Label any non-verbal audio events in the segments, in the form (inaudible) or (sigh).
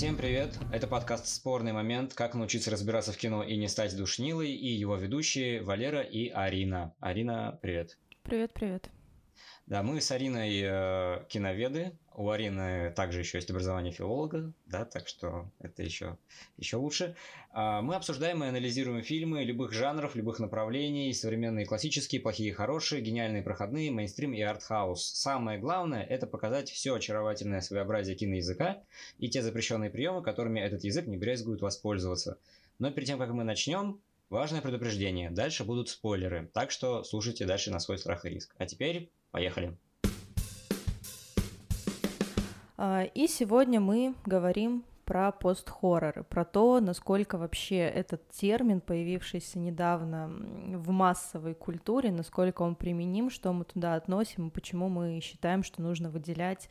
Всем привет! Это подкаст «Спорный момент. Как научиться разбираться в кино и не стать душнилой» и его ведущие Валера и Арина. Арина, привет! Привет-привет! Да, мы с Ариной э, киноведы. У Арины также еще есть образование филолога, да, так что это еще, еще лучше. А, мы обсуждаем и анализируем фильмы любых жанров, любых направлений, современные классические, плохие хорошие, гениальные проходные, мейнстрим и артхаус. Самое главное – это показать все очаровательное своеобразие киноязыка и те запрещенные приемы, которыми этот язык не брезгует воспользоваться. Но перед тем, как мы начнем, Важное предупреждение. Дальше будут спойлеры, так что слушайте дальше на свой страх и риск. А теперь поехали. А, и сегодня мы говорим про пост-хорроры, про то, насколько вообще этот термин, появившийся недавно в массовой культуре, насколько он применим, что мы туда относим, и почему мы считаем, что нужно выделять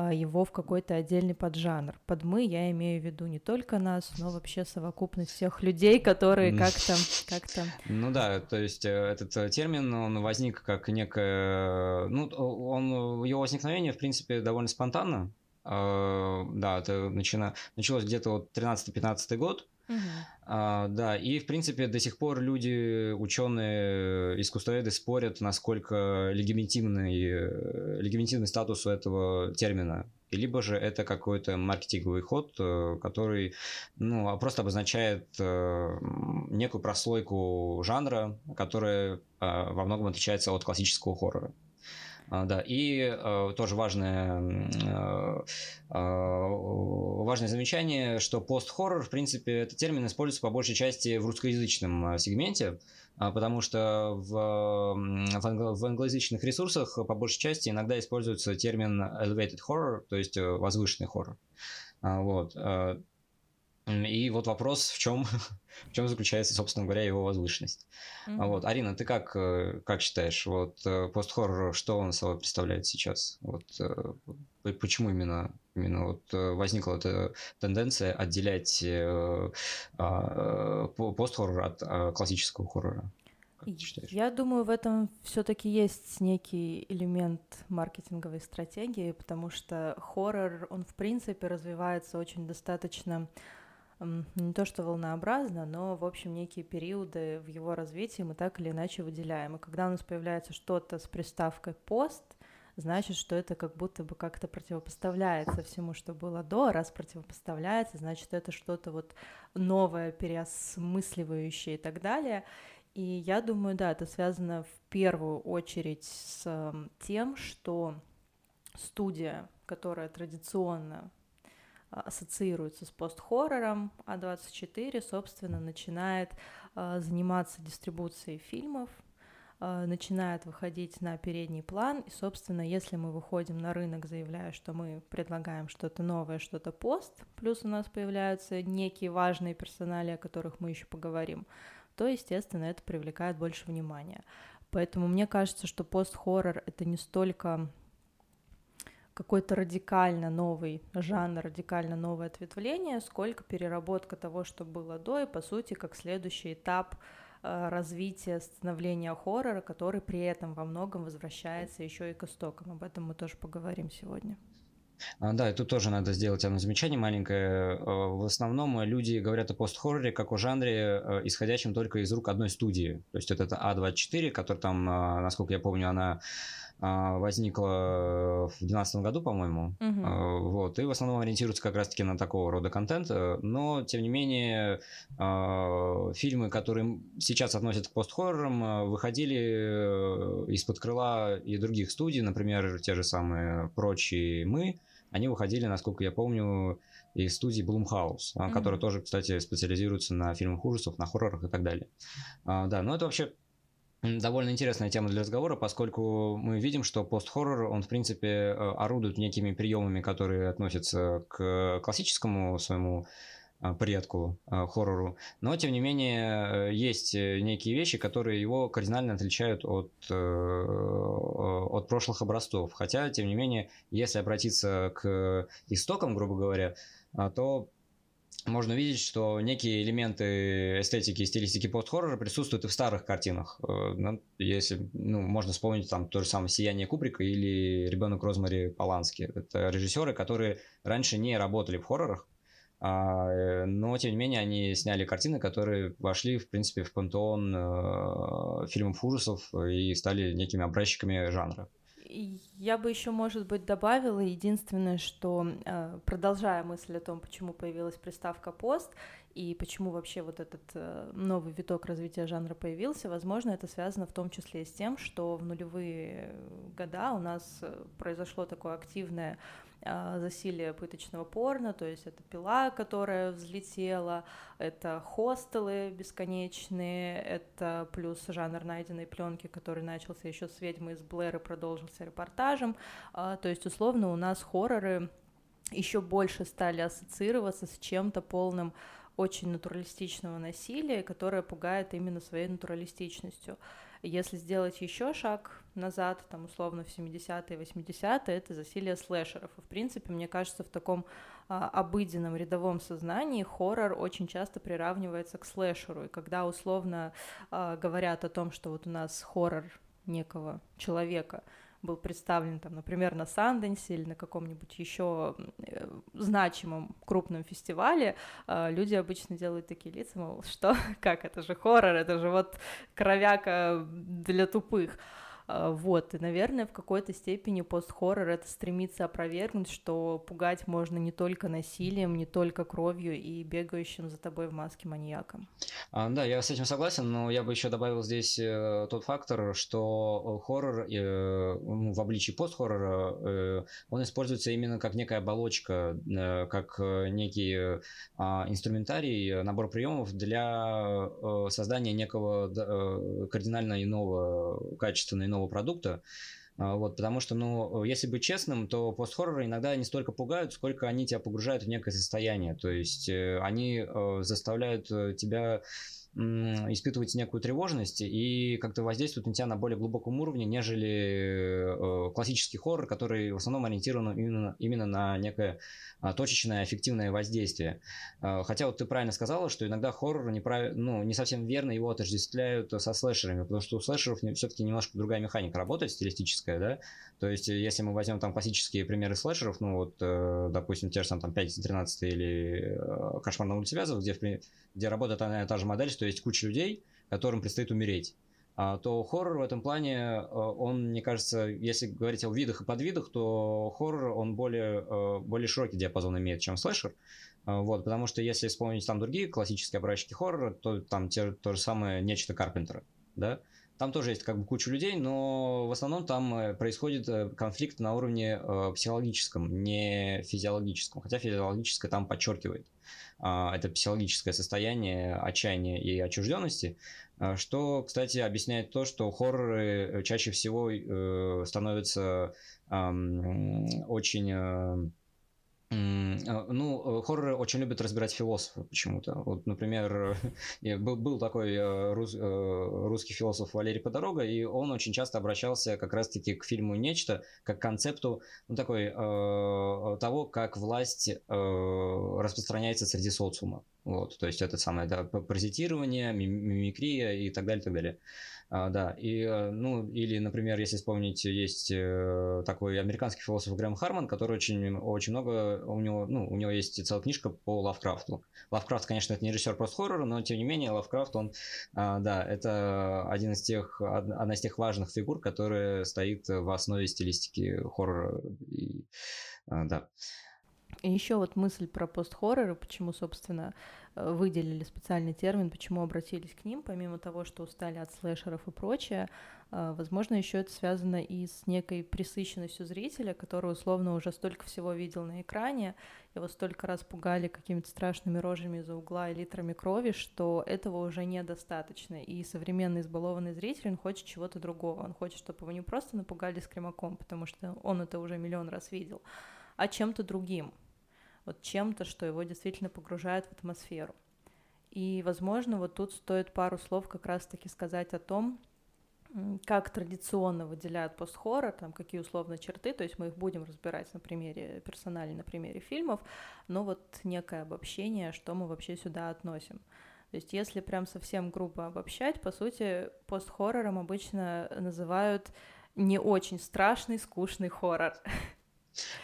его в какой-то отдельный поджанр. Под мы я имею в виду не только нас, но вообще совокупность всех людей, которые как-то... как то Ну да, то есть э, этот э, термин, он возник как некое... Ну, он, его возникновение, в принципе, довольно спонтанно. А, да, это начина... началось где-то вот 13-15 год, А, да, и в принципе до сих пор люди, ученые, искусствоведы спорят, насколько легитимный, легитимный статус у этого термина. И либо же это какой-то маркетинговый ход, э, который ну, просто обозначает э, некую прослойку жанра, которая э, во многом отличается от классического хоррора. А, да, и э, тоже важное, э, э, важное замечание, что пост-хоррор, в принципе, этот термин используется по большей части в русскоязычном сегменте, потому что в, в, англо, в англоязычных ресурсах по большей части иногда используется термин elevated horror, то есть возвышенный хоррор. Вот. И вот вопрос, в чем, (laughs) в чем заключается, собственно говоря, его возвышенность. Mm-hmm. Вот, Арина, ты как, э, как считаешь, вот э, постхоррор, что он собой представляет сейчас? Вот э, почему именно, именно вот возникла эта тенденция отделять а, постхоррор от классического хоррора? Я думаю, в этом все-таки есть некий элемент маркетинговой стратегии, потому что хоррор, он в принципе развивается очень достаточно не то что волнообразно, но, в общем, некие периоды в его развитии мы так или иначе выделяем. И когда у нас появляется что-то с приставкой «пост», значит, что это как будто бы как-то противопоставляется всему, что было до, раз противопоставляется, значит, это что-то вот новое, переосмысливающее и так далее. И я думаю, да, это связано в первую очередь с тем, что студия, которая традиционно ассоциируется с пост-хоррором, а 24, собственно, начинает а, заниматься дистрибуцией фильмов, а, начинает выходить на передний план, и, собственно, если мы выходим на рынок, заявляя, что мы предлагаем что-то новое, что-то пост, плюс у нас появляются некие важные персонали, о которых мы еще поговорим, то, естественно, это привлекает больше внимания. Поэтому мне кажется, что пост-хоррор — это не столько какой-то радикально новый жанр, радикально новое ответвление, сколько переработка того, что было до, и, по сути, как следующий этап э, развития, становления хоррора, который при этом во многом возвращается еще и к истокам. Об этом мы тоже поговорим сегодня. А, да, и тут тоже надо сделать одно замечание маленькое. Э, в основном люди говорят о пост-хорроре как о жанре, э, исходящем только из рук одной студии. То есть это А24, который там, насколько я помню, она возникла в 2012 году, по-моему. Угу. Вот, и в основном ориентируется как раз-таки на такого рода контент. Но, тем не менее, а, фильмы, которые сейчас относят к пост-хоррорам, выходили э, из-под крыла и других студий, например, те же самые «Прочие мы», они выходили, насколько я помню, из студии Blumhouse, mm-hmm. которая тоже, кстати, специализируется на фильмах ужасов, на хоррорах и так далее. Да, но это вообще довольно интересная тема для разговора, поскольку мы видим, что пост-хоррор, он, в принципе, э, орудует некими приемами, которые относятся к классическому своему э, предку э, хоррору, но тем не менее есть некие вещи, которые его кардинально отличают от, от прошлых образцов. Хотя, тем не менее, если обратиться к истокам, грубо говоря, то можно видеть, что некие элементы эстетики и стилистики пост-хоррора присутствуют и в старых картинах. Э, ну, если, ну, можно вспомнить там то же самое «Сияние Кубрика» или «Ребенок Розмари Полански». Это режиссеры, которые раньше не работали в хоррорах, а, но, тем не менее, они сняли картины, которые вошли, в принципе, в пантеон э, фильмов ужасов и стали некими образчиками жанра. Я бы еще, может быть, добавила единственное, что э, продолжая мысль о том, почему появилась приставка пост и почему вообще вот этот э, новый виток развития жанра появился, возможно, это связано в том числе с тем, что в нулевые года у нас произошло такое активное засилие пыточного порно, то есть это пила, которая взлетела, это хостелы бесконечные, это плюс жанр найденной пленки, который начался еще с ведьмы из Блэр и продолжился репортажем. А, то есть, условно, у нас хорроры еще больше стали ассоциироваться с чем-то полным очень натуралистичного насилия, которое пугает именно своей натуралистичностью. Если сделать еще шаг назад, там условно в 70-е, 80-е, это засилие слэшеров. И, в принципе, мне кажется, в таком а, обыденном рядовом сознании хоррор очень часто приравнивается к слэшеру. И когда условно а, говорят о том, что вот у нас хоррор некого человека — был представлен, там, например, на Санденсе или на каком-нибудь еще э, значимом крупном фестивале, а, люди обычно делают такие лица, мол, что, (laughs) как, это же хоррор, это же вот кровяка для тупых. А, вот, и, наверное, в какой-то степени пост-хоррор это стремится опровергнуть, что пугать можно не только насилием, не только кровью и бегающим за тобой в маске маньяком. А, да, я с этим согласен, но я бы еще добавил здесь э, тот фактор, что э, хоррор э, ну, в обличии пост-хоррора, э, он используется именно как некая оболочка, э, как некий э, инструментарий, набор приемов для э, создания некого э, кардинально иного, качественно иного продукта. А, вот, потому что, ну, если быть честным, то пост-хорроры иногда не столько пугают, сколько они тебя погружают в некое состояние. То есть э, они э, заставляют э, тебя испытывать некую тревожность и как-то воздействуют на тебя на более глубоком уровне, нежели классический хоррор, который в основном ориентирован именно, именно на некое а, точечное эффективное воздействие. А, хотя вот ты правильно сказала, что иногда хоррор неправ... ну, не совсем верно его отождествляют со слэшерами, потому что у слэшеров все-таки немножко другая механика работает, стилистическая, да, то есть если мы возьмем там классические примеры слэшеров, ну вот, э, допустим, те же там, там 5 13 или э, Кошмар на улице Вязов, где, где работает одна и та же модель, то есть куча людей, которым предстоит умереть. А, то хоррор в этом плане, э, он, мне кажется, если говорить о видах и подвидах, то хоррор, он более, э, более широкий диапазон имеет, чем слэшер. А, вот, потому что если вспомнить там другие классические образчики хоррора, то там те, то же самое нечто Карпентера, да, там тоже есть как бы куча людей, но в основном там э, происходит конфликт на уровне психологическом, не физиологическом, хотя физиологическое там подчеркивает. А, это психологическое состояние отчаяния и отчужденности, а, что, кстати, объясняет то, что хорроры э, чаще всего э, становятся очень э, ну, э, хорроры очень любят разбирать философов почему-то. Вот, например, (laughs) был, такой э, рус, э, русский философ Валерий Подорога, и он очень часто обращался как раз-таки к фильму «Нечто», как к концепту ну, такой, того, как власть распространяется среди социума. Вот, то есть это самое да, паразитирование, мимикрия и так далее, так далее. А, да, и, э, ну, или, например, если вспомнить, есть э, такой американский философ Грэм Харман, который очень, очень много, у него, ну, у него есть целая книжка по Лавкрафту. Лавкрафт, конечно, это не режиссер просто хоррора, но, тем не менее, Лавкрафт, он, а, да, это один из тех, одна из тех важных фигур, которая стоит в основе стилистики хоррора. И, а, да. И еще вот мысль про пост-хорроры, почему, собственно, выделили специальный термин, почему обратились к ним, помимо того, что устали от слэшеров и прочее, э, возможно, еще это связано и с некой присыщенностью зрителя, который условно уже столько всего видел на экране, его столько раз пугали какими-то страшными рожами из-за угла и литрами крови, что этого уже недостаточно. И современный избалованный зритель, он хочет чего-то другого. Он хочет, чтобы его не просто напугали скримаком, потому что он это уже миллион раз видел, а чем-то другим вот чем-то, что его действительно погружает в атмосферу. И, возможно, вот тут стоит пару слов как раз-таки сказать о том, как традиционно выделяют пост-хоррор, там какие условно черты, то есть мы их будем разбирать на примере персонали, на примере фильмов, но вот некое обобщение, что мы вообще сюда относим. То есть если прям совсем грубо обобщать, по сути, пост-хоррором обычно называют не очень страшный, скучный хоррор. (laughs)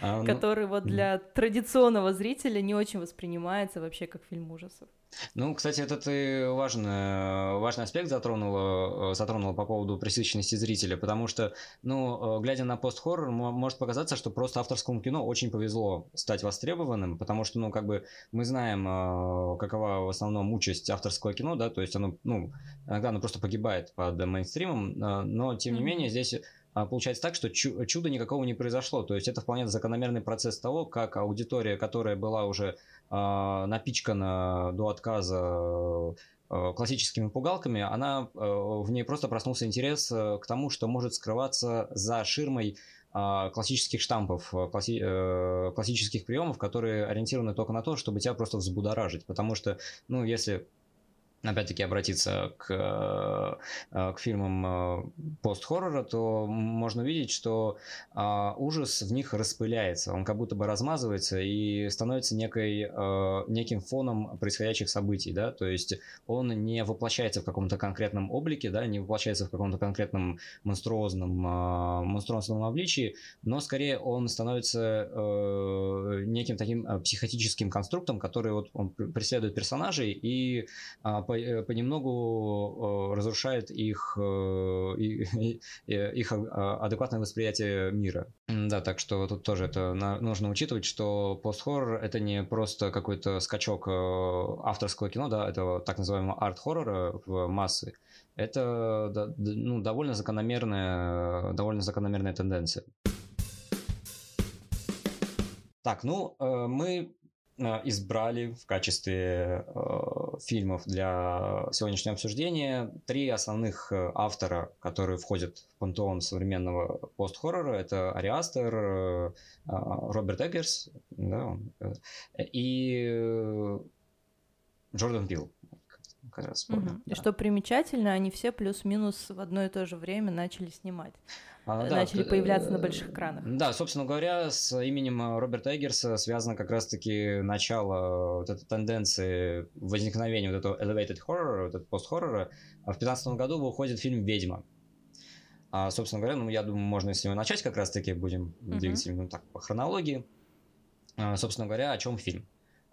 а, ну, который вот для традиционного зрителя не очень воспринимается вообще как фильм ужасов. Ну, кстати, это ты важный, важный аспект затронула, затронула по поводу пресыщенности зрителя, потому что, ну, глядя на пост-хоррор, может показаться, что просто авторскому кино очень повезло стать востребованным, потому что, ну, как бы мы знаем, э, какова в основном участь авторского кино, да, то есть оно, ну, иногда оно просто погибает под мейнстримом, э, но, тем не менее, здесь получается так, что чуда никакого не произошло. То есть это вполне закономерный процесс того, как аудитория, которая была уже э, напичкана до отказа э, классическими пугалками, она, э, в ней просто проснулся интерес к тому, что может скрываться за ширмой классических штампов, класси, э, классических приемов, которые ориентированы только на то, чтобы тебя просто взбудоражить. Потому что, ну, если опять-таки обратиться к, э, к фильмам э, пост-хоррора, то можно увидеть, что а, ужас в них распыляется, он как будто бы размазывается и становится некой, э, неким фоном происходящих событий, да, то есть он не воплощается в каком-то конкретном облике, да, не воплощается в каком-то конкретном монструозном, монструозном обличии, но скорее он становится неким таким психотическим конструктом, который вот он преследует персонажей и Э, понемногу разрушает их, э, (laughs) их адекватное восприятие мира. Да, так что тут тоже это нужно учитывать, что пост-хоррор это не просто какой-то скачок э, авторского кино, да, это так называемого арт-хоррора в массы. Это ну, довольно закономерная, довольно закономерная тенденция. Так, ну, мы Э, избрали в качестве э, фильмов для сегодняшнего обсуждения три основных э, автора, которые входят в пантеон современного пост-хоррора. Это Ари Астер, э, Роберт Эггерс да, и Джордан Билл. Как раз угу. да. И что примечательно, они все плюс-минус в одно и то же время начали снимать. А, да, начали появляться на больших экранах. Да, собственно говоря, с именем э, Роберта Эггерса связано как раз-таки начало вот этой тенденции возникновения вот этого elevated horror, вот этого пост-хоррора. А в 2015 году выходит фильм «Ведьма». А, собственно говоря, ну, я думаю, можно с него начать как раз-таки, будем uh-huh. двигаться ну, так, по хронологии. А, собственно говоря, о чем фильм?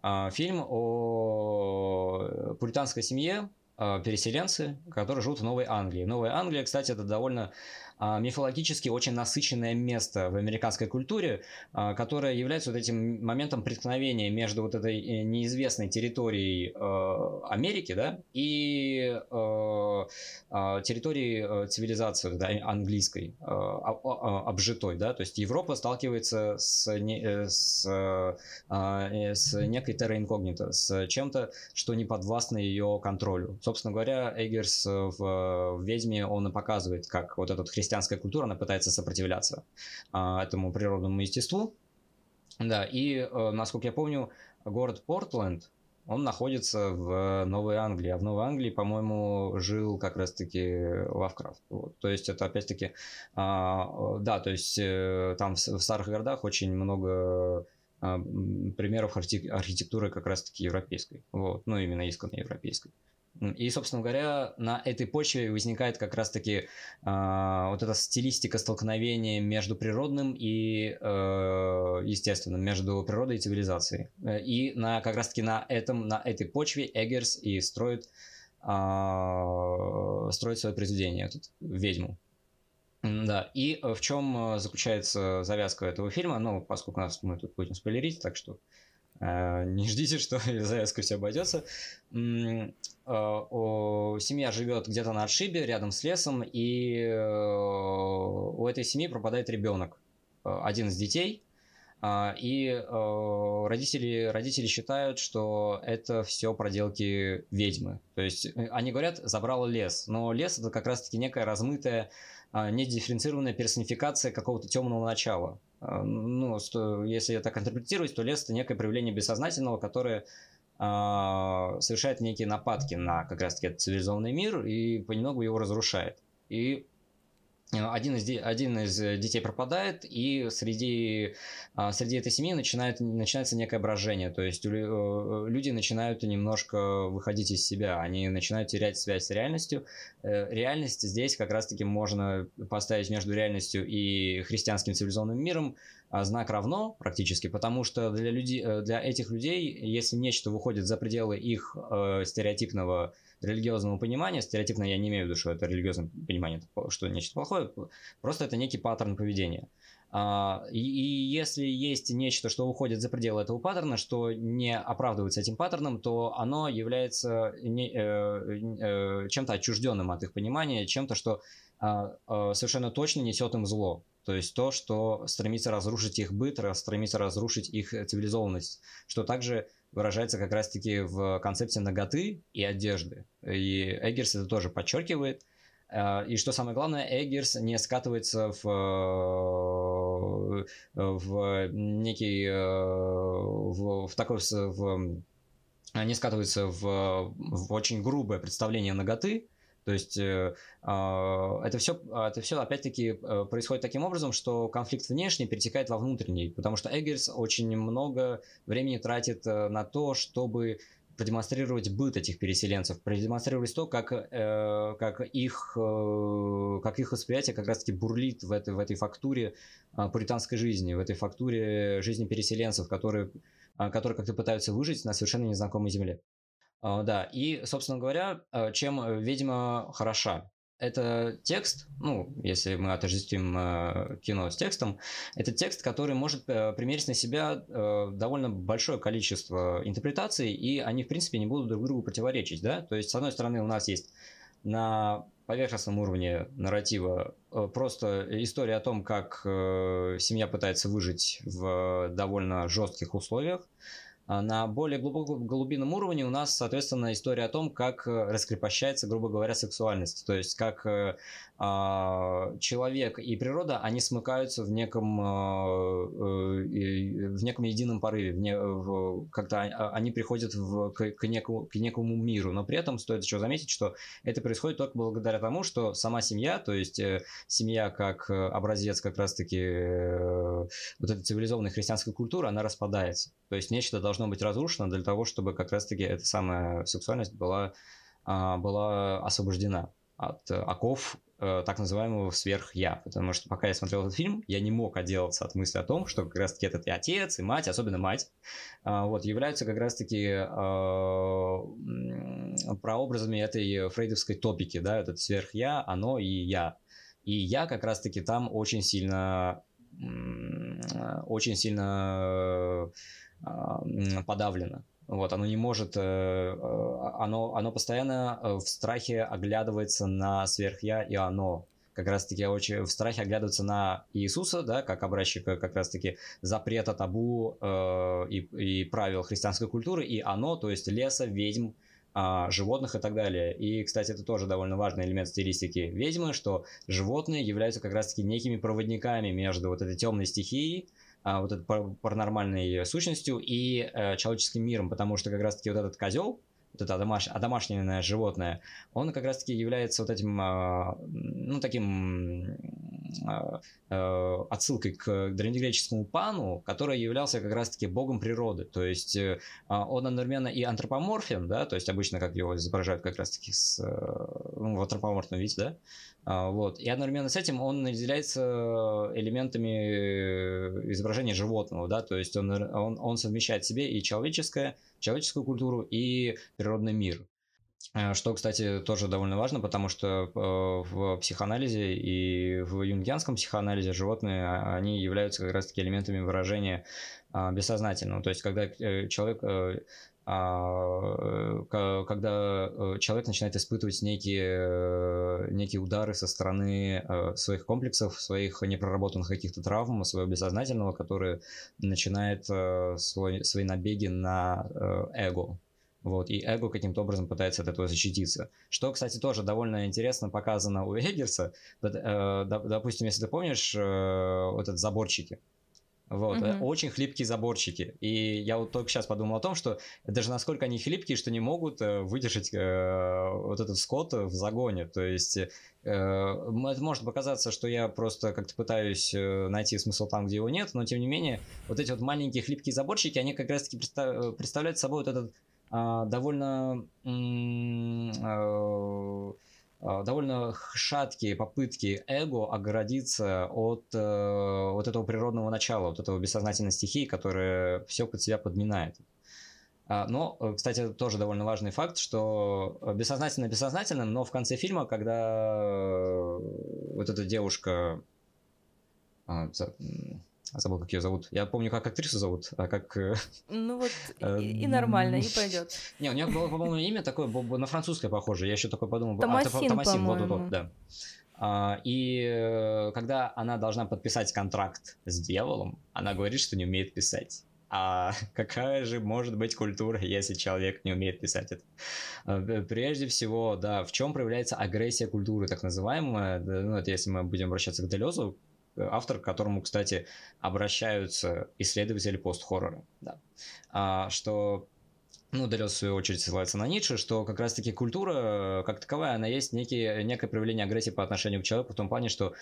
А, фильм о пуританской семье, а, переселенцы, которые живут в Новой Англии. Новая Англия, кстати, это довольно мифологически очень насыщенное место в американской культуре, а, которое является вот этим моментом преткновения между вот этой э, неизвестной территорией э, Америки, да, и э, а, территорией цивилизации да, английской, обжитой, да, то есть Европа сталкивается с, с, с некой терра инкогнито, с чем-то, что не подвластно ее контролю. Собственно говоря, Эггерс в «Ведьме» он и показывает, как вот этот христианский христианская культура, она пытается сопротивляться а, этому природному естеству. Да, и, э, насколько я помню, город Портленд, он находится в Новой Англии, а в Новой Англии, по-моему, жил как раз-таки Лавкрафт. Вот. То есть это опять-таки, а, да, то есть э, там в, в старых городах очень много а, примеров архитектуры как раз-таки европейской. Вот. Ну, именно исконной европейской. И, собственно говоря, на этой почве возникает как раз-таки э, вот эта стилистика столкновения между природным и э, естественным, между природой и цивилизацией. И на, как раз-таки на, этом, на этой почве Эггерс и строит, э, строит свое произведение, этот «Ведьму». Да, и в чем заключается завязка этого фильма? Ну, поскольку нас мы тут будем спойлерить, так что Э, не ждите, что (laughs) завязка все обойдется. Э, семья живет где-то на отшибе, рядом с лесом, и э, у этой семьи пропадает ребенок, один из детей. И родители, родители считают, что это все проделки ведьмы. То есть они говорят, забрал лес. Но лес это как раз-таки некая размытая, недифференцированная персонификация какого-то темного начала. А, ну, что, если так интерпретировать, то лес это некое проявление бессознательного, которое э, совершает некие нападки на как раз-таки этот цивилизованный мир и понемногу его разрушает. И один из, один из детей пропадает, и среди, а, среди этой семьи начинает, начинается некое брожение. То есть люди начинают немножко выходить из себя, они начинают терять связь с реальностью. Реальность здесь как раз-таки можно поставить между реальностью и христианским цивилизованным миром знак равно практически, потому что для, людей, для этих людей, если нечто выходит за пределы их стереотипного религиозного понимания, стереотипно я не имею в виду, что это религиозное понимание, что нечто плохое, просто это некий паттерн поведения. А, и, и если есть нечто, что уходит за пределы этого паттерна, что не оправдывается этим паттерном, то оно является не, э, э, чем-то отчужденным от их понимания, чем-то, что э, э, совершенно точно несет им зло. То есть то, что стремится разрушить их быт, стремится разрушить их цивилизованность, что также выражается как раз-таки в концепте ноготы и одежды. И Эггерс это тоже подчеркивает. Э, и что самое главное, Эггерс не скатывается в, э, в некий, э, в, в такой, в, не скатывается в, в очень грубое представление ноготы, то есть э, а, это все, это все опять-таки э, происходит таким образом, что конфликт внешний перетекает во внутренний, потому что Эггерс очень много времени тратит э, на то, чтобы продемонстрировать быт этих переселенцев, продемонстрировать то, как, э, как, их, э, как их восприятие как раз-таки бурлит в этой, в этой фактуре э, пуританской жизни, в этой фактуре жизни переселенцев, которые, э, которые как-то пытаются выжить на совершенно незнакомой земле. А, да, и, собственно говоря, а, чем э, «Ведьма» хороша? Это текст, ну, если мы отождествим э, кино с текстом, это текст, который может э, примерить на себя довольно большое количество интерпретаций, и они, в принципе, не будут друг другу противоречить, да? То есть, с одной стороны, у нас есть на поверхностном уровне нарратива просто история о том, как семья пытается выжить в довольно жестких условиях, на более глубоком глубинном уровне у нас, соответственно, история о том, как э, раскрепощается, грубо говоря, сексуальность. То есть, как э, а, человек и природа, они смыкаются в неком, а, э, в неком едином порыве, в не, в, как-то а, они приходят в, к, к, некому, к некому миру, но при этом стоит еще заметить, что это происходит только благодаря тому, что сама семья, то есть э, семья как образец как раз-таки э, вот этой цивилизованной христианской культуры, она распадается. То есть нечто должно быть разрушено для того, чтобы как раз-таки эта самая сексуальность была, была освобождена от оков э, так называемого сверх-я. Потому что пока я смотрел этот фильм, я не мог отделаться от мысли о том, что как раз-таки этот и отец, и мать, особенно мать, э, вот, являются как раз-таки э, прообразами этой фрейдовской топики, да, этот сверх-я, оно и я. И я как раз-таки там очень сильно очень сильно э, подавлено. Вот, оно не может, э, э, оно, оно постоянно э, в страхе оглядывается на сверхя и оно. Как раз-таки очень в страхе оглядывается на Иисуса, да, как образчика как раз-таки запрета табу э, и, и правил христианской культуры, и оно, то есть леса, ведьм, э, животных и так далее. И, кстати, это тоже довольно важный элемент стилистики ведьмы, что животные являются как раз-таки некими проводниками между вот этой темной стихией, а, вот этой паранормальной сущностью и э, человеческим миром, потому что как раз-таки вот этот козел, вот это домаш... одомашненное животное, он как раз-таки является вот этим, э, ну, таким э, э, отсылкой к древнегреческому пану, который являлся как раз-таки богом природы. То есть э, он одновременно и антропоморфен, да, то есть обычно как его изображают как раз-таки с, ну, в антропоморфном виде, да, а, вот. И одновременно с этим он наделяется элементами изображения животного, да, то есть он, он, он совмещает в себе и человеческое, человеческую культуру, и природный мир. А, что, кстати, тоже довольно важно, потому что э, в психоанализе и в юнгианском психоанализе животные, а, они являются как раз-таки элементами выражения бессознательного. То есть, когда э, человек э, а, когда э, человек начинает испытывать некие, э, некие удары со стороны э, своих комплексов, своих непроработанных каких-то травм, своего бессознательного, который начинает свой, свои набеги на эго. Вот, и эго каким-то образом пытается от этого защититься. Что, кстати, тоже довольно интересно показано у (laughs) Эггерса. Допустим, если ты помнишь, вот этот заборчики, Вот, mm-hmm. очень хлипкие заборчики. И я вот только сейчас подумал о том, что даже насколько они хлипкие, что не могут э, выдержать э, вот этот скот в загоне. То есть э, это может показаться, что я просто как-то пытаюсь э, найти смысл там, где его нет, но тем не менее, вот эти вот маленькие хлипкие заборчики, они как раз-таки представ- представляют собой вот этот э, довольно... Э, а, довольно шаткие попытки эго оградиться от э, вот этого природного начала, вот этого бессознательной стихии, которая все под себя подминает. А, но, э, кстати, тоже довольно важный факт, что бессознательно бессознательным, но в конце фильма, когда э, вот эта девушка а, забыл, как ее зовут. Я помню, как актрису зовут, а как... Э, ну вот (laughs) и, и нормально, и (laughs) пойдет. Не, у нее было, по-моему, имя такое на французское похоже. Я еще такое подумал. Томасин, а, Томасин вот, вот, вот, да. А, и э, когда она должна подписать контракт с дьяволом, она говорит, что не умеет писать. А (laughs) какая же может быть культура, если человек не умеет писать это? А, прежде всего, да, в чем проявляется агрессия культуры, так называемая, ну, это если мы будем обращаться к Делезу, автор, к которому, кстати, обращаются исследователи пост-хоррора. Да. А, что ну, Делес, в свою очередь, ссылается на Ницше, что как раз-таки культура, как таковая, она есть некий, некое проявление агрессии по отношению к человеку в том плане, что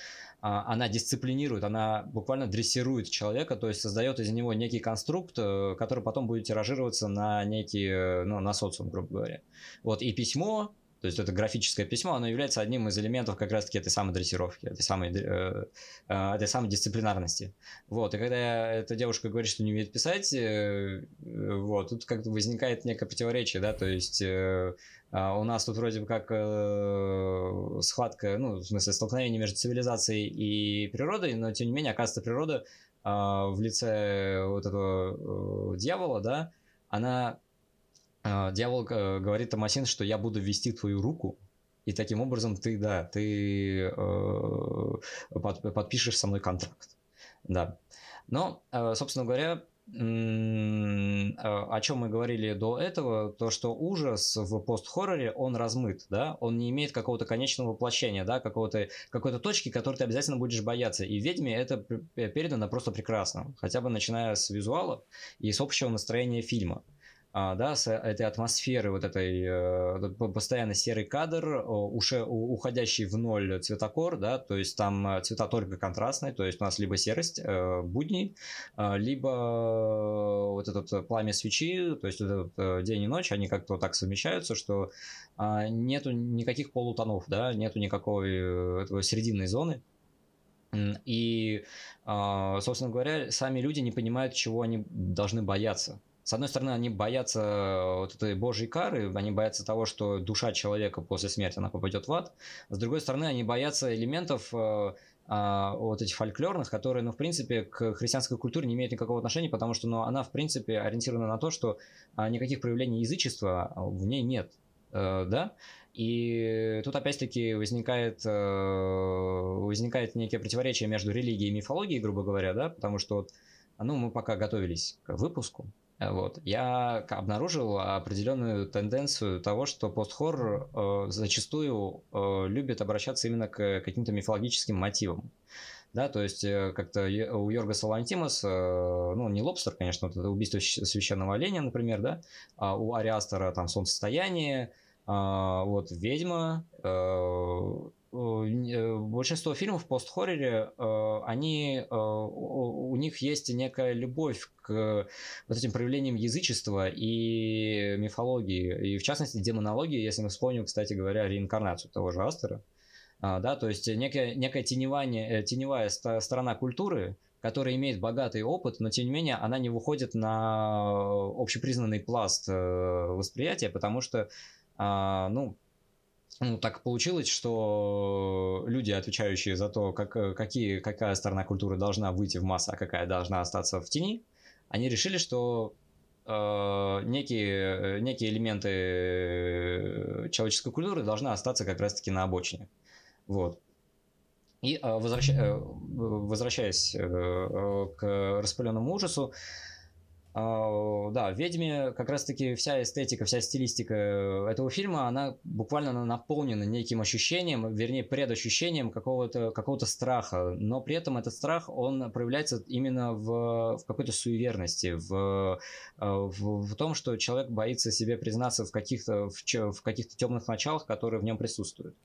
а, она дисциплинирует, она буквально дрессирует человека, то есть создает из него некий конструкт, э, который потом будет тиражироваться на некий, э, ну, на социум, грубо говоря. Вот, и письмо, то есть это графическое письмо, оно является одним из элементов как раз-таки этой самой дрессировки, этой самой, э, э, этой самой дисциплинарности. Вот, и когда эта девушка говорит, что не умеет писать, э, вот, тут как-то возникает некое противоречие, да, то есть э, а у нас тут вроде бы как э, схватка, ну, в смысле столкновение между цивилизацией и природой, но тем не менее, оказывается, природа э, в лице вот этого э, дьявола, да, она дьявол э, говорит Томасин, что я буду вести твою руку, и таким образом ты, да, ты э, под, подпишешь со мной контракт. Да. Но, э, собственно говоря, о чем мы говорили до этого, то, что ужас в пост-хорроре, он размыт, да, он не имеет какого-то конечного воплощения, да, какого-то, какой-то точки, которой ты обязательно будешь бояться. И в «Ведьме» это передано просто прекрасно, хотя бы начиная с визуала и с общего настроения фильма а, да, с этой атмосферы, вот этой э, постоянно серый кадр, уже уходящий в ноль цветокор, да, то есть там э, цвета только контрастные, то есть у нас либо серость, э, будни, э, либо вот этот пламя свечи, то есть вот этот э, день и ночь, они как-то вот так совмещаются, что э, нету никаких полутонов, да, нету никакой э, этого серединной зоны. И, э, собственно говоря, сами люди не понимают, чего они должны бояться. С одной стороны, они боятся э, вот этой божьей кары, они боятся того, что душа человека после смерти, она попадет в ад. С другой стороны, они боятся элементов э, а, вот этих фольклорных, которые, ну, в принципе, к христианской культуре не имеют никакого отношения, потому что, ну, она, в принципе, ориентирована на то, что а, никаких проявлений язычества в ней нет, э, да, и тут опять-таки возникает, возникает некое противоречие между религией и мифологией, грубо говоря, да, потому что, ну, мы пока готовились к выпуску, вот. Я обнаружил определенную тенденцию того, что постхоррор э, зачастую э, любит обращаться именно к каким-то мифологическим мотивам. Да, то есть э, как-то у Йоргаса Лантимас, э, ну, не Лобстер, конечно, вот это убийство священного оленя, например, да, а у Ариастера там солнцестояние, а, вот ведьма, э, Э, большинство фильмов в пост-хорроре, э, они, э, у них есть некая любовь к вот этим проявлениям язычества и мифологии, и в частности демонологии, если мы вспомним, кстати говоря, реинкарнацию того же Астера, а, да, то есть некая, некая теневание, теневая сторона культуры, которая имеет богатый опыт, но тем не менее она не выходит на общепризнанный пласт восприятия, потому что, а, ну, ну, так получилось, что люди, отвечающие за то, как, какие, какая сторона культуры должна выйти в массу, а какая должна остаться в тени, они решили, что э, некие, некие элементы человеческой культуры должны остаться как раз-таки на обочине. Вот. И э. Э, возвращаясь э, к распыленному ужасу, Uh, да, в «Ведьме» как раз-таки вся эстетика, вся стилистика этого фильма, она буквально наполнена неким ощущением, вернее, предощущением какого-то какого страха, но при этом этот страх, он проявляется именно в, в какой-то суеверности, в, в, в том, что человек боится себе признаться в каких-то в, в каких-то темных началах, которые в нем присутствуют.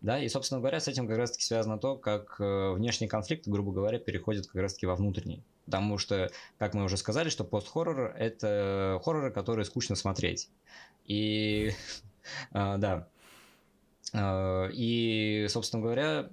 Да, и, собственно говоря, с этим как раз-таки связано то, как э, внешний конфликт, грубо говоря, переходит как раз-таки во внутренний. Потому что, как мы уже сказали, что пост-хоррор — это хорроры, которые скучно смотреть. И, (laughs) а, да. А, и, собственно говоря,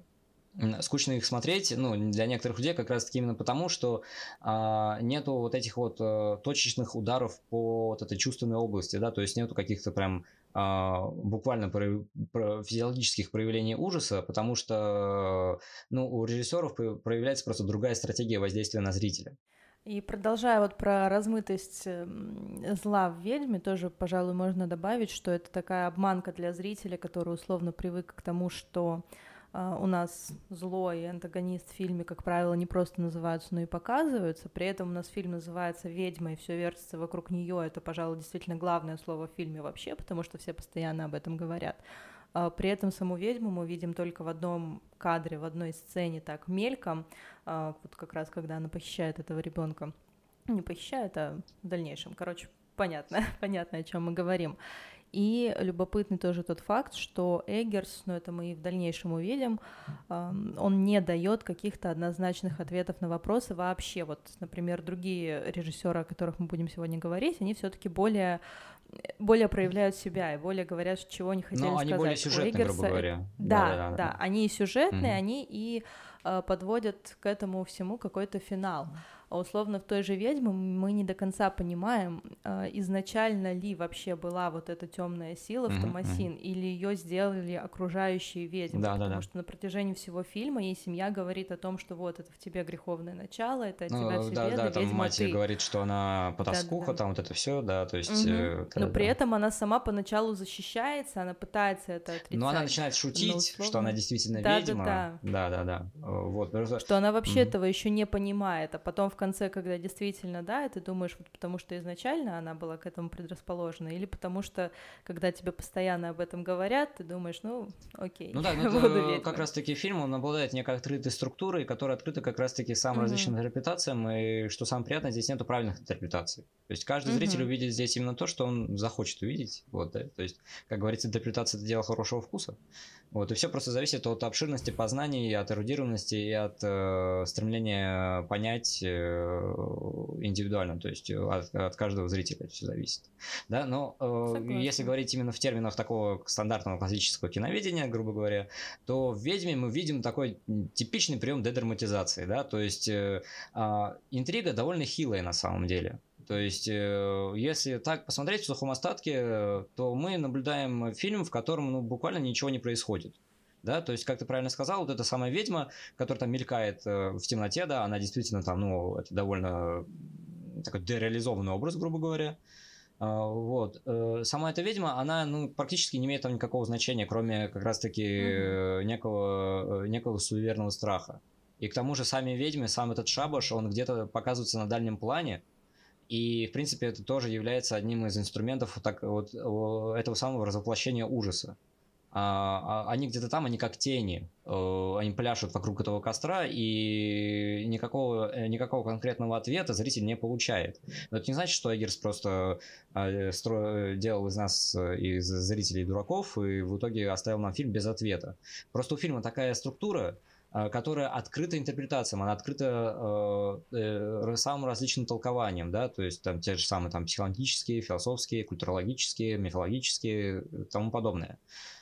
скучно их смотреть, ну, для некоторых людей как раз-таки именно потому, что а, нету вот этих вот а, точечных ударов по вот этой чувственной области, да, то есть нету каких-то прям буквально про, про физиологических проявлений ужаса, потому что ну, у режиссеров проявляется просто другая стратегия воздействия на зрителя. И продолжая вот про размытость эм, зла в ведьме, тоже, пожалуй, можно добавить, что это такая обманка для зрителя, который условно привык к тому, что а, у нас зло и антагонист в фильме, как правило, не просто называются, но и показываются. При этом у нас фильм называется «Ведьма», и все вертится вокруг нее. Это, пожалуй, действительно главное слово в фильме вообще, потому что все постоянно об этом говорят. А, при этом саму ведьму мы видим только в одном кадре, в одной сцене, так мельком, а, вот как раз когда она похищает этого ребенка. Не похищает, а в дальнейшем. Короче, понятно, (laughs) понятно, о чем мы говорим. И любопытный тоже тот факт, что Эггерс, но это мы и в дальнейшем увидим, он не дает каких-то однозначных ответов на вопросы вообще. Вот, например, другие режиссеры, о которых мы будем сегодня говорить, они все-таки более более проявляют себя и более говорят, чего они хотели Но сказать. они более сюжетные, Эггерса... грубо говоря. Да, да, да, да. да. Они и сюжетные, mm-hmm. они и э, подводят к этому всему какой-то финал. А условно в той же ведьме мы не до конца понимаем, э, изначально ли вообще была вот эта темная сила в Томасин, mm-hmm. или ее сделали окружающие ведьмы. Да, потому да, да. что на протяжении всего фильма ей семья говорит о том, что вот это в тебе греховное начало, это от ну, тебя все да, беды, да, там мать ты. говорит, что она потаскуха, да, да. там вот это все, да, то есть. Угу. Э, Но при этом она сама поначалу защищается, она пытается это отрицать. Но она начинает шутить, условно... что она действительно да, ведьма. Да, да, да, да, да. Вот. Что она вообще угу. этого еще не понимает, а потом в конце, когда действительно, да, ты думаешь, вот потому что изначально она была к этому предрасположена, или потому что, когда тебе постоянно об этом говорят, ты думаешь, ну, окей. Ну да, ну (laughs) как раз-таки фильм, он обладает некой открытой структурой, которая открыта как раз-таки самым mm-hmm. различным интерпретациям, и что самое приятное, здесь нету правильных интерпретаций. То есть каждый mm-hmm. зритель увидит здесь именно то, что он захочет увидеть. Вот, да? То есть, как говорится, интерпретация это дело хорошего вкуса. Вот, и все просто зависит от обширности познаний, от эрудированности и от э, стремления понять э, индивидуально, то есть от, от каждого зрителя это все зависит. Да, но э, если говорить именно в терминах такого стандартного классического киноведения, грубо говоря, то в «Ведьме» мы видим такой типичный прием дедраматизации, да, то есть э, э, интрига довольно хилая на самом деле. То есть, э, если так посмотреть в сухом остатке, то мы наблюдаем фильм, в котором ну, буквально ничего не происходит. Да, то есть, как ты правильно сказал, вот эта самая ведьма, которая там мелькает э, в темноте, да, она действительно там, ну, это довольно такой дереализованный образ, грубо говоря. А, вот. Э, сама эта ведьма, она ну, практически не имеет там никакого значения, кроме как раз-таки mm-hmm. некого, некого суеверного страха. И к тому же сами ведьмы, сам этот шабаш, он где-то показывается на дальнем плане, и, в принципе, это тоже является одним из инструментов так, вот, этого самого развоплощения ужаса. А, а, они где-то там, они как тени, э, они пляшут вокруг этого костра, и никакого, э, никакого конкретного ответа зритель не получает. Но это не значит, что Эггерс просто э, стро... делал из нас, из зрителей дураков, и в итоге оставил нам фильм без ответа. Просто у фильма такая структура, которая открыта интерпретациям, она открыта э, э, самым различным толкованием, да, то есть там те же самые там психологические, философские, культурологические, мифологические тому подобное. Э,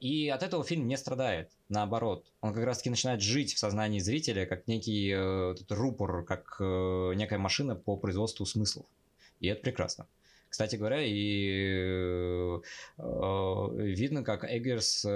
и от этого фильм не страдает, наоборот. Он как раз-таки начинает жить в сознании зрителя как некий э, рупор, как э, некая машина по производству смыслов. И это прекрасно. Кстати говоря, и э, видно, как Эггерс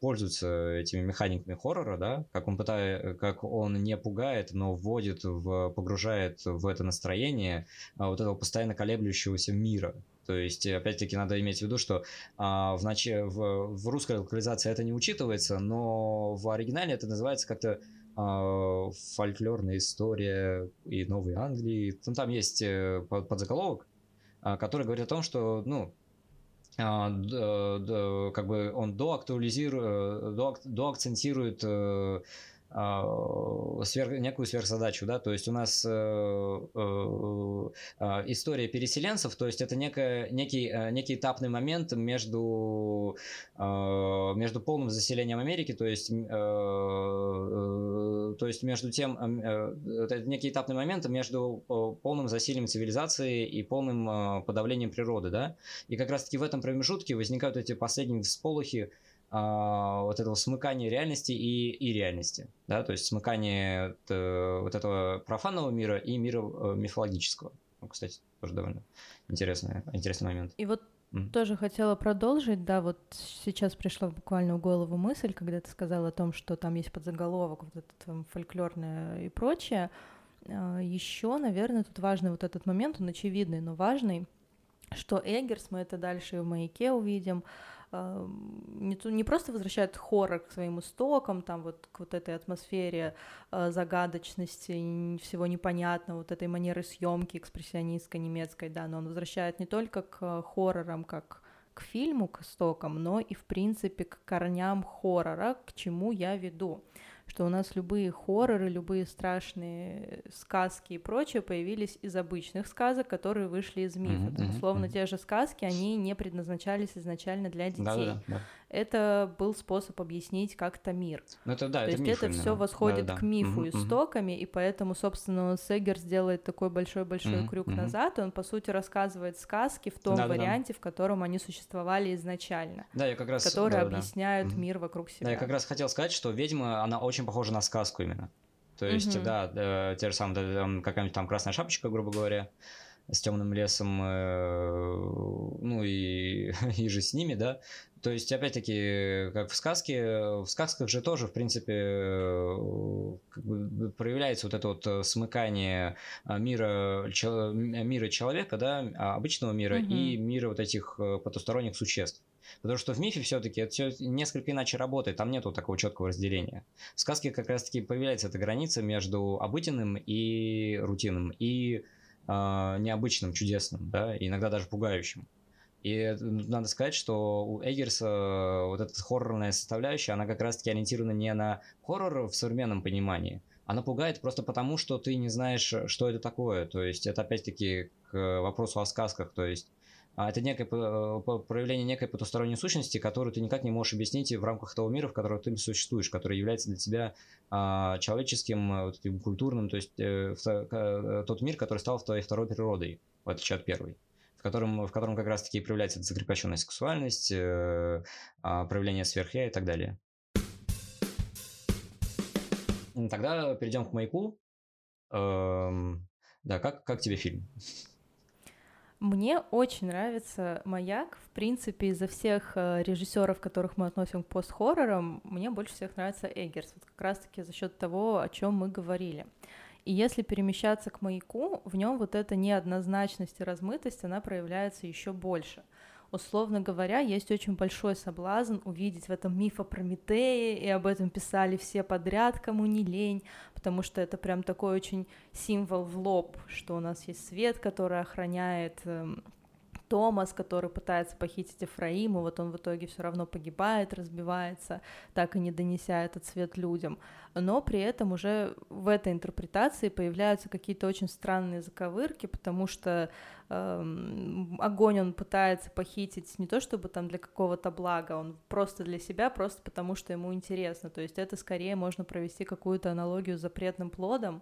пользуется этими механиками хоррора, да, как он пытает, как он не пугает, но вводит, в, погружает в это настроение вот этого постоянно колеблющегося мира. То есть, опять-таки, надо иметь в виду, что а, в, начале, в, в русской локализации это не учитывается, но в оригинале это называется как-то э, фольклорная история и Новой Англии. Ну, там есть э, подзаголовок, э, который говорит о том, что, ну, э, как бы он доактуализирует, до, доакцентирует э, а, сверх, некую сверхзадачу, да, то есть у нас э, э, э, история переселенцев, то есть это некая, некий, э, некий этапный момент между, э, между полным заселением Америки, то есть, э, то есть между тем, э, это некий этапный момент между полным засилием цивилизации и полным подавлением природы, да, и как раз-таки в этом промежутке возникают эти последние всполохи, а, вот этого смыкания реальности и, и реальности, да, то есть смыкание вот этого профанного мира и мира э, мифологического. Ну, кстати, тоже довольно интересный, интересный момент. И вот Mm. Тоже хотела продолжить, да, вот сейчас пришла буквально в голову мысль, когда ты сказала о том, что там есть подзаголовок, вот это там, фольклорное и прочее. А, Еще, наверное, тут важный вот этот момент, он очевидный, но важный, что Эггерс, мы это дальше и в «Маяке» увидим, не, не просто возвращает хоррор к своим истокам, там вот к вот этой атмосфере э, загадочности, всего непонятного, вот этой манеры съемки экспрессионистской немецкой, да, но он возвращает не только к хоррорам, как к фильму, к истокам, но и, в принципе, к корням хоррора, к чему я веду что у нас любые хорроры, любые страшные сказки и прочее появились из обычных сказок, которые вышли из мифа. Mm-hmm, Условно, mm-hmm. те же сказки, они не предназначались изначально для детей. Да-да-да это был способ объяснить как-то мир. Ну, это да, То это есть миф, это все восходит да, да. к мифу угу, истоками, угу. и поэтому, собственно, Сегер сделает такой большой-большой угу, крюк угу. назад, и он, по сути, рассказывает сказки в том да, варианте, да, в котором они существовали изначально. Да, я как раз... Которые да, объясняют да. мир вокруг себя. Да, я как раз хотел сказать, что ведьма, она очень похожа на сказку именно. То есть, угу. да, да, те же самые, какая-нибудь там красная шапочка, грубо говоря, с темным лесом, э, ну и, (laughs) и же с ними, да, то есть, опять-таки, как в сказке, в сказках же тоже, в принципе, как бы проявляется вот это вот э, смыкание мира, мира человека, да, а, обычного мира угу. и мира вот этих э, потусторонних существ. Потому что в мифе все-таки это все несколько иначе работает, там нету такого четкого разделения. В сказке как раз-таки появляется эта граница между обыденным и рутинным, и э, необычным, чудесным, да, иногда даже пугающим. И надо сказать, что у Эггерса э, вот эта хоррорная составляющая, она как раз-таки ориентирована не на хоррор в современном понимании, она пугает просто потому, что ты не знаешь, что это такое. То есть это опять-таки к вопросу о сказках. То есть а, это некое проявление некой потусторонней сущности, которую ты никак не можешь объяснить в рамках того мира, в котором ты существуешь, который является для тебя а, человеческим, вот этим культурным, то есть э, э, тот мир, который стал твоей второй природой, в отличие от первой в котором, в котором как раз-таки проявляется закрепощенная сексуальность, э, э, проявление сверхя и так далее. Тогда перейдем к маяку. Эм, да, как, как тебе фильм? Мне очень нравится «Маяк». В принципе, из-за всех э, режиссеров, которых мы относим к пост-хоррорам, мне больше всех нравится Эггерс. Вот как раз-таки за счет того, о чем мы говорили. И если перемещаться к маяку, в нем вот эта неоднозначность и размытость, она проявляется еще больше. Условно говоря, есть очень большой соблазн увидеть в этом миф о Прометее, и об этом писали все подряд, кому не лень, потому что это прям такой очень символ в лоб, что у нас есть свет, который охраняет эм, Томас, который пытается похитить Ефраима, вот он в итоге все равно погибает, разбивается, так и не донеся этот свет людям. Но при этом уже в этой интерпретации появляются какие-то очень странные заковырки, потому что э, огонь он пытается похитить не то чтобы там для какого-то блага, он просто для себя, просто потому что ему интересно. То есть это скорее можно провести какую-то аналогию с запретным плодом,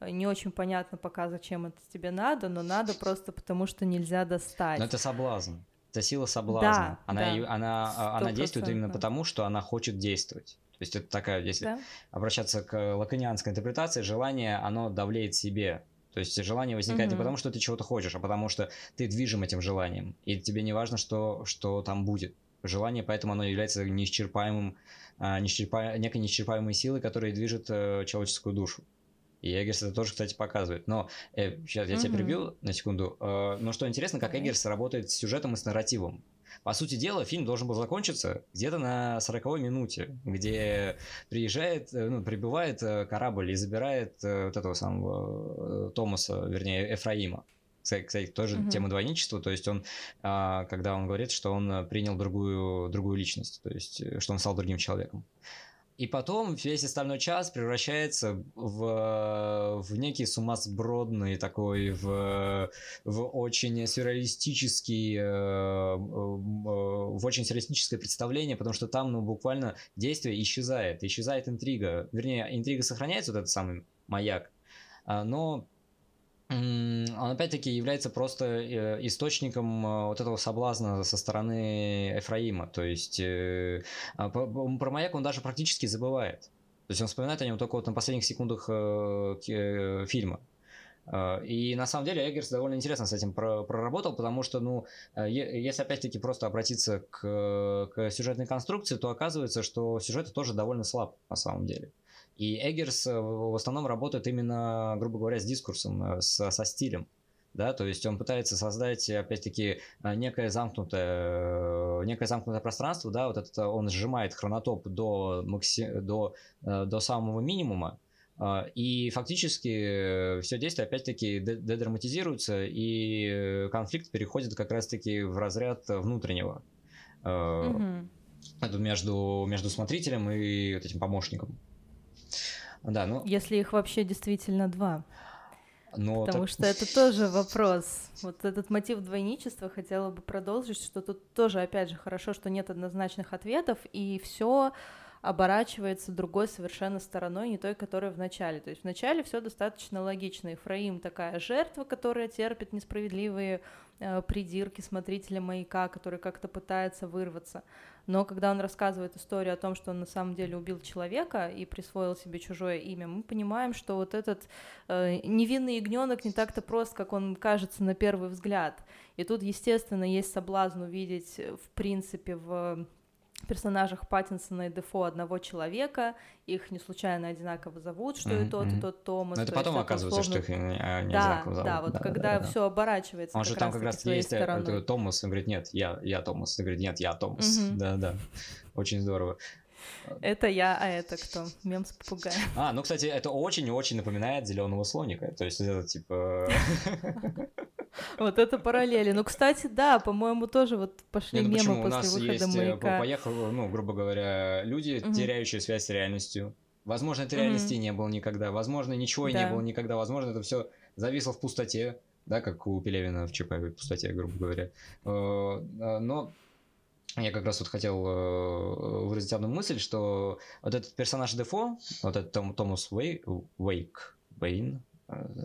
не очень понятно пока, зачем это тебе надо, но надо просто потому, что нельзя достать. Но это соблазн. Это сила соблазна. Да, она, да, она, а, она действует именно потому, что она хочет действовать. То есть это такая, если да. обращаться к лаконианской интерпретации, желание, оно давлеет себе. То есть желание возникает угу. не потому, что ты чего-то хочешь, а потому что ты движим этим желанием. И тебе не важно, что, что там будет. Желание, поэтому оно является неисчерпаемым, а, неисчерпа... некой неисчерпаемой силой, которая движет э, человеческую душу. И Эггерс это тоже, кстати, показывает. Но э, сейчас я mm-hmm. тебя перебью на секунду. Э, но что интересно, как Эггерс работает с сюжетом и с нарративом. По сути дела, фильм должен был закончиться где-то на 40 минуте, где приезжает, э, ну, прибывает э, корабль и забирает э, вот этого самого Томаса, вернее, Эфраима. Кстати, тоже uh-huh. тема двойничества, то есть он, а, когда он говорит, что он принял другую, другую личность, то есть что он стал другим человеком. И потом весь остальной час превращается в, в некий сумасбродный такой, в, в очень сюрреалистический, э, э, в очень сюрреалистическое представление, потому что там, ну, буквально действие исчезает, исчезает интрига. Вернее, интрига сохраняется, вот этот самый маяк, а, но он опять-таки является просто э, источником э, вот этого соблазна со стороны Эфраима. То есть э, а, про маяк он даже практически забывает. То есть он вспоминает о нем только вот на последних секундах фильма. И на самом деле Эггерс довольно интересно с этим проработал, потому что, ну, если опять-таки просто обратиться к, к сюжетной конструкции, то оказывается, что сюжет тоже довольно слаб на самом деле. И Эггерс э, в основном работает именно, грубо говоря, с дискурсом, э, с, со стилем. Да, то есть он пытается создать, опять-таки, э, некое замкнутое, некое замкнутое пространство, да, вот это он сжимает хронотоп до, макси... до, до самого минимума, и фактически все действие опять-таки дедраматизируется, и конфликт переходит как раз-таки в разряд внутреннего. Mm-hmm. Это между, между смотрителем и вот этим помощником. Да, ну... Если их вообще действительно два. Но Потому так... что это тоже вопрос. Вот этот мотив двойничества хотела бы продолжить, что тут тоже, опять же, хорошо, что нет однозначных ответов, и все оборачивается другой совершенно стороной, не той, которая в начале. То есть в начале все достаточно логично. Ифраим такая жертва, которая терпит несправедливые придирки смотрителя маяка, который как-то пытается вырваться. Но когда он рассказывает историю о том, что он на самом деле убил человека и присвоил себе чужое имя, мы понимаем, что вот этот э, невинный ягненок не так-то прост, как он кажется на первый взгляд. И тут, естественно, есть соблазн увидеть, в принципе, в персонажах Паттинсона и Дефо одного человека, их не случайно одинаково зовут, что mm-hmm. и тот, и тот Томас. Но это потом есть, оказывается, условно... что их не, не да, одинаково зовут. Да, вот да, когда да, да. все оборачивается. Он же там как раз есть э, стороной. Томас, он говорит, нет, я, я Томас, он говорит, нет, я Томас. Mm-hmm. Да, да, очень здорово. Это я, а это кто? Мем с попугаем. А, ну, кстати, это очень-очень напоминает зеленого слоника. То есть это типа. (laughs) Вот это параллели. Ну, кстати, да, по-моему, тоже вот пошли Нет, ну, мемы после выхода есть, э, маяка. Поехал, ну, грубо говоря, люди, угу. теряющие связь с реальностью. Возможно, этой реальности угу. не было никогда. Возможно, ничего да. не было никогда. Возможно, это все зависло в пустоте, да, как у Пелевина в Чапаевой пустоте, грубо говоря. Э, э, но я как раз вот хотел выразить одну мысль, что вот этот персонаж Дефо, вот этот Том, Томас Уэй, Уэйк, Уэйн,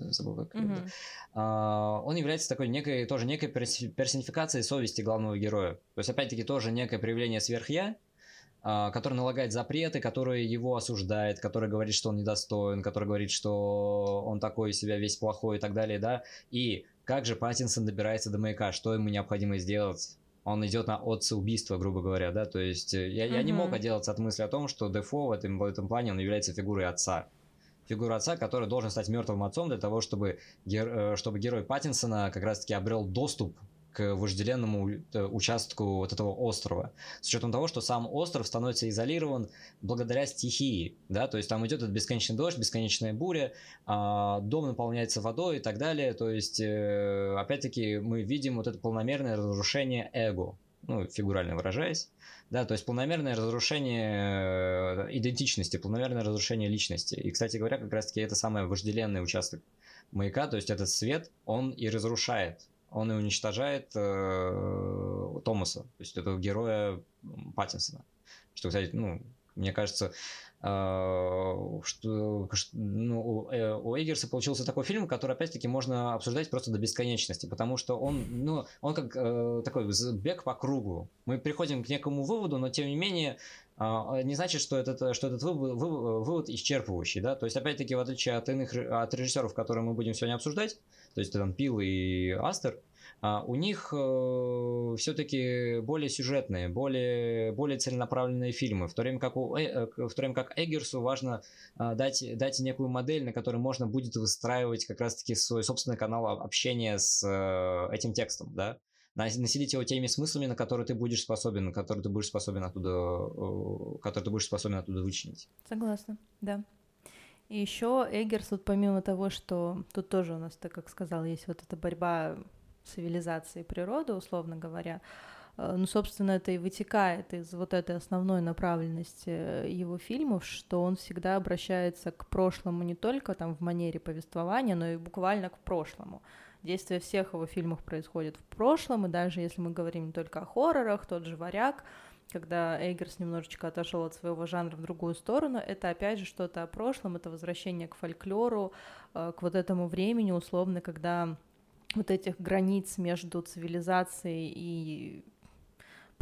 забыл как mm-hmm. да. он является такой некой, тоже некой персонификацией совести главного героя. То есть, опять-таки, тоже некое проявление сверхя, а, который налагает запреты, который его осуждает, который говорит, что он недостоин, который говорит, что он такой из себя весь плохой и так далее, да. И как же Паттинсон добирается до маяка, что ему необходимо сделать? Он идет на отца убийства, грубо говоря, да, то есть э, я, mm-hmm. я не мог отделаться от мысли о том, что Дефо в этом, в этом плане он является фигурой отца фигура отца, который должен стать мертвым отцом для того, чтобы, гер... Э, чтобы герой Паттинсона как раз-таки обрел доступ к вожделенному э, участку вот этого острова. С учетом того, что сам остров становится изолирован благодаря стихии, да, то есть там идет этот бесконечный дождь, бесконечная буря, а, дом наполняется водой и так далее, то есть э, опять-таки мы видим вот это полномерное разрушение эго, ну, фигурально выражаясь, да, то есть полномерное разрушение идентичности, полномерное разрушение личности. И, кстати говоря, как раз-таки это самый вожделенный участок маяка, то есть этот свет, он и разрушает он и уничтожает э, Томаса, то есть этого героя Паттинсона. Что, кстати, ну, мне кажется, э, что, ну, э, у Эггерса получился такой фильм, который, опять-таки, можно обсуждать просто до бесконечности, потому что он, ну, он как э, такой бег по кругу. Мы приходим к некому выводу, но, тем не менее, э, не значит, что этот, что этот вывод, вывод, вывод исчерпывающий, да, то есть, опять-таки, в отличие от иных, от режиссеров, которые мы будем сегодня обсуждать, то есть там Пил и Астер, а, у них э, все-таки более сюжетные, более, более целенаправленные фильмы, в то время как, у, э, э в то время как Эггерсу важно э, дать, дать некую модель, на которой можно будет выстраивать как раз-таки свой собственный канал общения с этим текстом, да, населить его теми смыслами, на которые ты будешь способен, на которые ты будешь способен оттуда, которые ты будешь способен оттуда вычленить. Согласна, да. И еще Эггерс, вот помимо того, что тут тоже у нас, так как сказал, есть вот эта борьба цивилизации природы, условно говоря, э, ну, собственно, это и вытекает из вот этой основной направленности э, его фильмов, что он всегда обращается к прошлому не только там в манере повествования, но и буквально к прошлому. Действие всех его фильмов происходит в прошлом, и даже если мы говорим не только о хоррорах, тот же «Варяг», когда Эйгерс немножечко отошел от своего жанра в другую сторону, это опять же что-то о прошлом, это возвращение к фольклору, э, к вот этому времени, условно, когда вот этих границ между цивилизацией и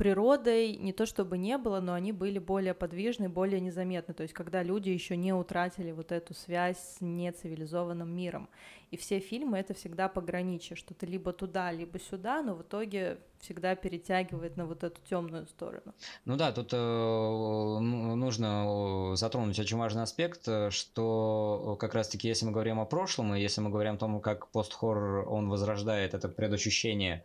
природой не то чтобы не было, но они были более подвижны, более незаметны. То есть когда люди еще не утратили вот эту связь с нецивилизованным миром. И все фильмы это всегда пограничие, что ты либо туда, либо сюда, но в итоге всегда перетягивает на вот эту темную сторону. Ну да, тут э, ну, нужно затронуть очень важный аспект, э, что как раз-таки, если мы говорим о прошлом, и если мы говорим о том, как пост-хоррор он возрождает это предощущение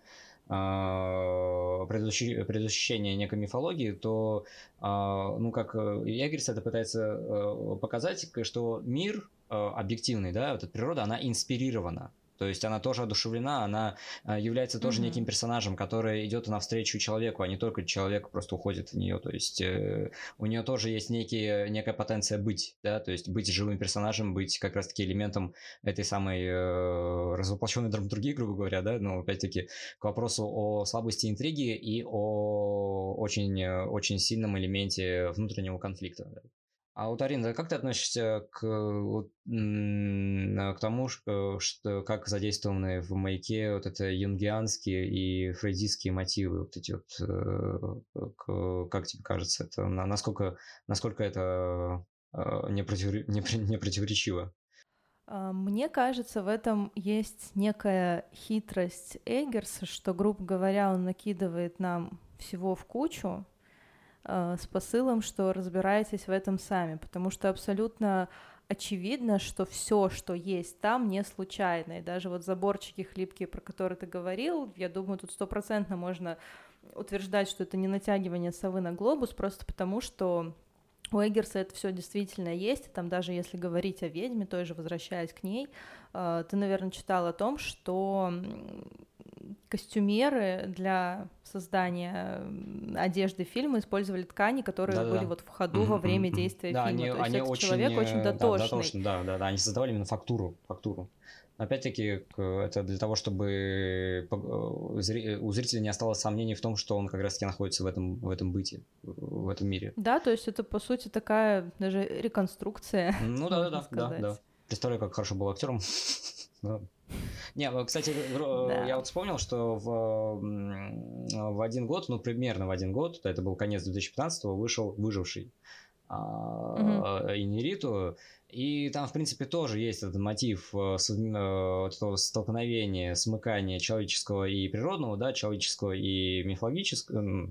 а, предощущение некой мифологии, то, а, ну, как Ягерс это пытается э, показать, что мир э, объективный, да, вот эта природа, она инспирирована то есть она тоже одушевлена, она э, является тоже mm-hmm. неким персонажем, который идет навстречу человеку, а не только человек просто уходит в нее. То есть э, у нее тоже есть некие, некая потенция быть, да, то есть быть живым персонажем, быть как раз-таки элементом этой самой э, развоплощенной драматургии, грубо говоря, да, но опять-таки к вопросу о слабости интриги и о очень, э, очень сильном элементе внутреннего конфликта. Да. А вот, Арина, как ты относишься к, к тому, что, как задействованы в маяке вот это юнгианские и фрейдистские мотивы, вот эти вот, э, как тебе кажется, это насколько, насколько это э, не, не противоречиво? А, мне кажется, в этом есть некая хитрость Эггерса, что, грубо говоря, он накидывает нам всего в кучу, Э, с посылом, что разбирайтесь в этом сами, потому что абсолютно очевидно, что все, что есть там, не случайно. И даже вот заборчики хлипкие, про которые ты говорил, я думаю, тут стопроцентно можно утверждать, что это не натягивание совы на глобус, просто потому что у Эггерса это все действительно есть, там даже если говорить о ведьме, той же возвращаясь к ней, э, ты, наверное, читал о том, что костюмеры для создания одежды фильма использовали ткани, которые да, были да. вот в ходу mm-hmm. во время действия да, фильма. Они, То есть они очень, человек очень дотошный. Да, дотошный. Да, да, да, они создавали именно фактуру, фактуру. Опять-таки, это для того, чтобы э, у зрителя не осталось сомнений в том, что он как раз-таки находится в этом, в этом быте, в этом мире. Да, то есть это, по сути, такая даже реконструкция. Ну (laughs) да, да, да, да, да. Представляю, как хорошо был актером. (laughs) Не, ну, кстати, я вот вспомнил, что в, в один год, ну, примерно в один год, это был конец 2015-го, вышел «Выживший» а, Инериту, и там, в принципе, тоже есть этот мотив э, э, этого столкновения, смыкания человеческого и природного, да, человеческого и мифологического,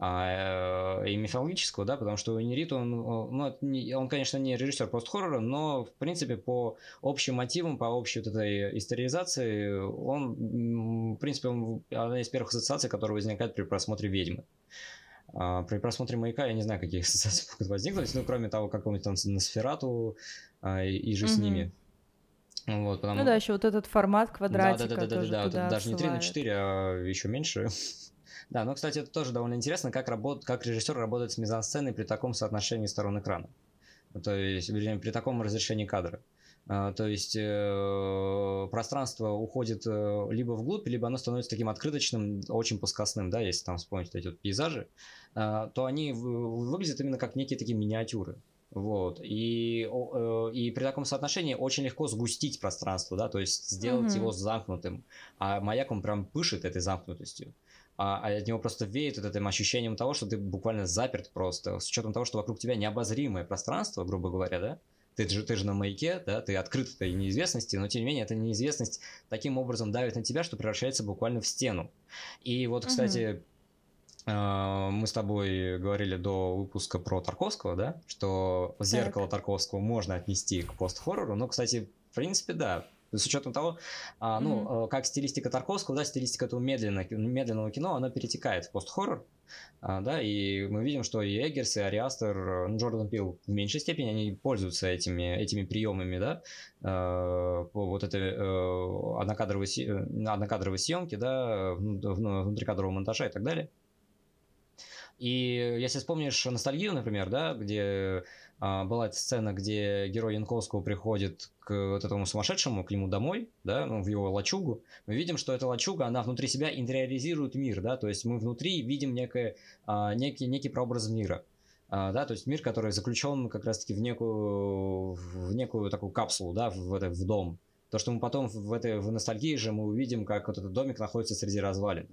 а, и мифологического, да, потому что Нерит, он, ну, он, конечно, не режиссер пост-хоррора, но, в принципе, по общим мотивам, по общей вот этой историзации, он, в принципе, он одна из первых ассоциаций, которая возникает при просмотре «Ведьмы». А, при просмотре «Маяка» я не знаю, какие (laughs) ассоциации могут возникнуть, ну, кроме того, какого-нибудь там Носферату а, и, и же mm-hmm. с ними. Вот, потому... Ну да, еще вот этот формат квадратика да, да, да, да, тоже да, да, даже не 3 на 4, а еще меньше. (laughs) Да, ну, кстати, это тоже довольно интересно, как, работ... как режиссер работает с мизансценой при таком соотношении сторон экрана. То есть, вернее, при таком разрешении кадра. Uh, то есть э, пространство уходит э, либо вглубь, либо оно становится таким открыточным, очень плоскостным, да, если там вспомнить эти вот пейзажи, э, то они выглядят именно как некие такие миниатюры. Вот. И, э, и при таком соотношении очень легко сгустить пространство, да, то есть сделать mm-hmm. его замкнутым. А маяк он прям пышет этой замкнутостью а, а от него просто веет вот этим ощущением того, что ты буквально заперт просто, с учетом того, что вокруг тебя необозримое пространство, грубо говоря, да, ты же, ты же на маяке, да, ты открыт этой неизвестности, но тем не менее эта неизвестность таким образом давит на тебя, что превращается буквально в стену. И вот, кстати, угу. мы с тобой говорили до выпуска про Тарковского, да, что зеркало так. Тарковского можно отнести к пост-хоррору, но, кстати, в принципе, да, с учетом того, а, ну, mm-hmm. как стилистика Тарковского, да, стилистика этого медленного, медленного кино, она перетекает в пост-хоррор, а, да, и мы видим, что и Эггерс, и Ариастер, ну, Джордан Пил в меньшей степени, они пользуются этими, этими приемами, да, э, по вот этой э, однокадровой, однокадровой съемки, да, внутрикадрового монтажа и так далее. И если вспомнишь ностальгию, например, да, где а, была эта сцена, где герой Янковского приходит к вот этому сумасшедшему, к нему домой, да, ну, в его лачугу, мы видим, что эта лачуга, она внутри себя интериоризирует мир, да, то есть мы внутри видим некое, а, некий, некий прообраз мира. Uh, да, то есть мир, который заключен как раз-таки в некую, в некую такую капсулу, да, в, в, в дом. То, что мы потом в этой в ностальгии же мы увидим, как вот этот домик находится среди развалин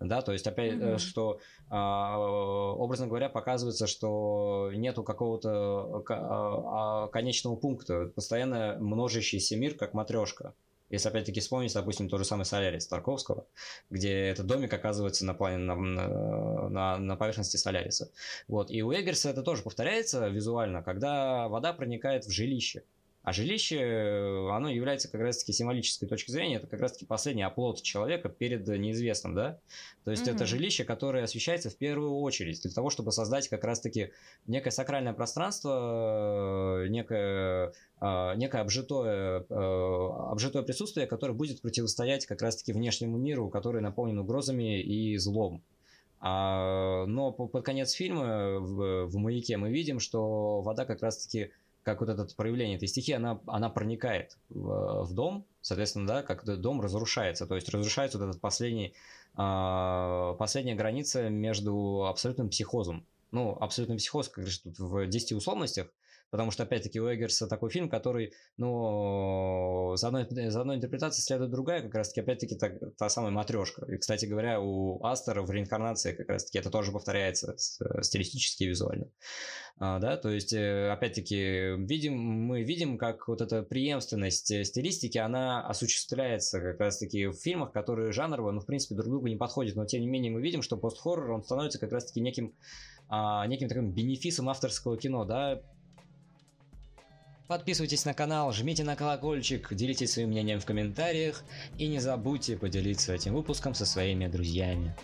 да, то есть опять, mm-hmm. что а, образно говоря показывается, что нету какого-то а, конечного пункта, постоянно множащийся мир, как матрешка. Если опять-таки вспомнить, допустим, тот же самый Солярис Тарковского, где этот домик оказывается на, плане, на, на, на поверхности Соляриса. Вот. И у Эггерса это тоже повторяется визуально, когда вода проникает в жилище. А жилище, э, оно является как раз-таки символической точки зрения, это как раз-таки последний оплот человека перед неизвестным, да? То есть mm-hmm. это жилище, которое освещается в первую очередь для того, чтобы создать как раз-таки некое сакральное пространство, э, некое, э, некое обжитое, обжитое присутствие, которое будет противостоять как раз-таки внешнему миру, который наполнен угрозами и злом. А, но под конец фильма в, в «Маяке» мы видим, что вода как раз-таки как вот это проявление этой стихии, она, она проникает в, в дом, соответственно, да, как дом разрушается, то есть разрушается вот этот последний, э, последняя граница между абсолютным психозом. Ну, абсолютный психоз, как говоришь, тут в 10 условностях, Потому что, опять-таки, у Эггерса такой фильм, который, ну, за одной, за одной интерпретацией следует другая, как раз-таки, опять-таки, та, та самая матрешка. И, кстати говоря, у Астера в реинкарнации как раз-таки это тоже повторяется стилистически и визуально. А, да, то есть, э, опять-таки, видим, мы видим, как вот эта преемственность стилистики, она осуществляется как раз-таки в фильмах, которые жанрово, ну, в принципе, друг другу не подходят, но, тем не менее, мы видим, что пост-хоррор, он становится как раз-таки неким, а, неким таким бенефисом авторского кино, да, Подписывайтесь на канал, жмите на колокольчик, делитесь своим мнением в комментариях и не забудьте поделиться этим выпуском со своими друзьями.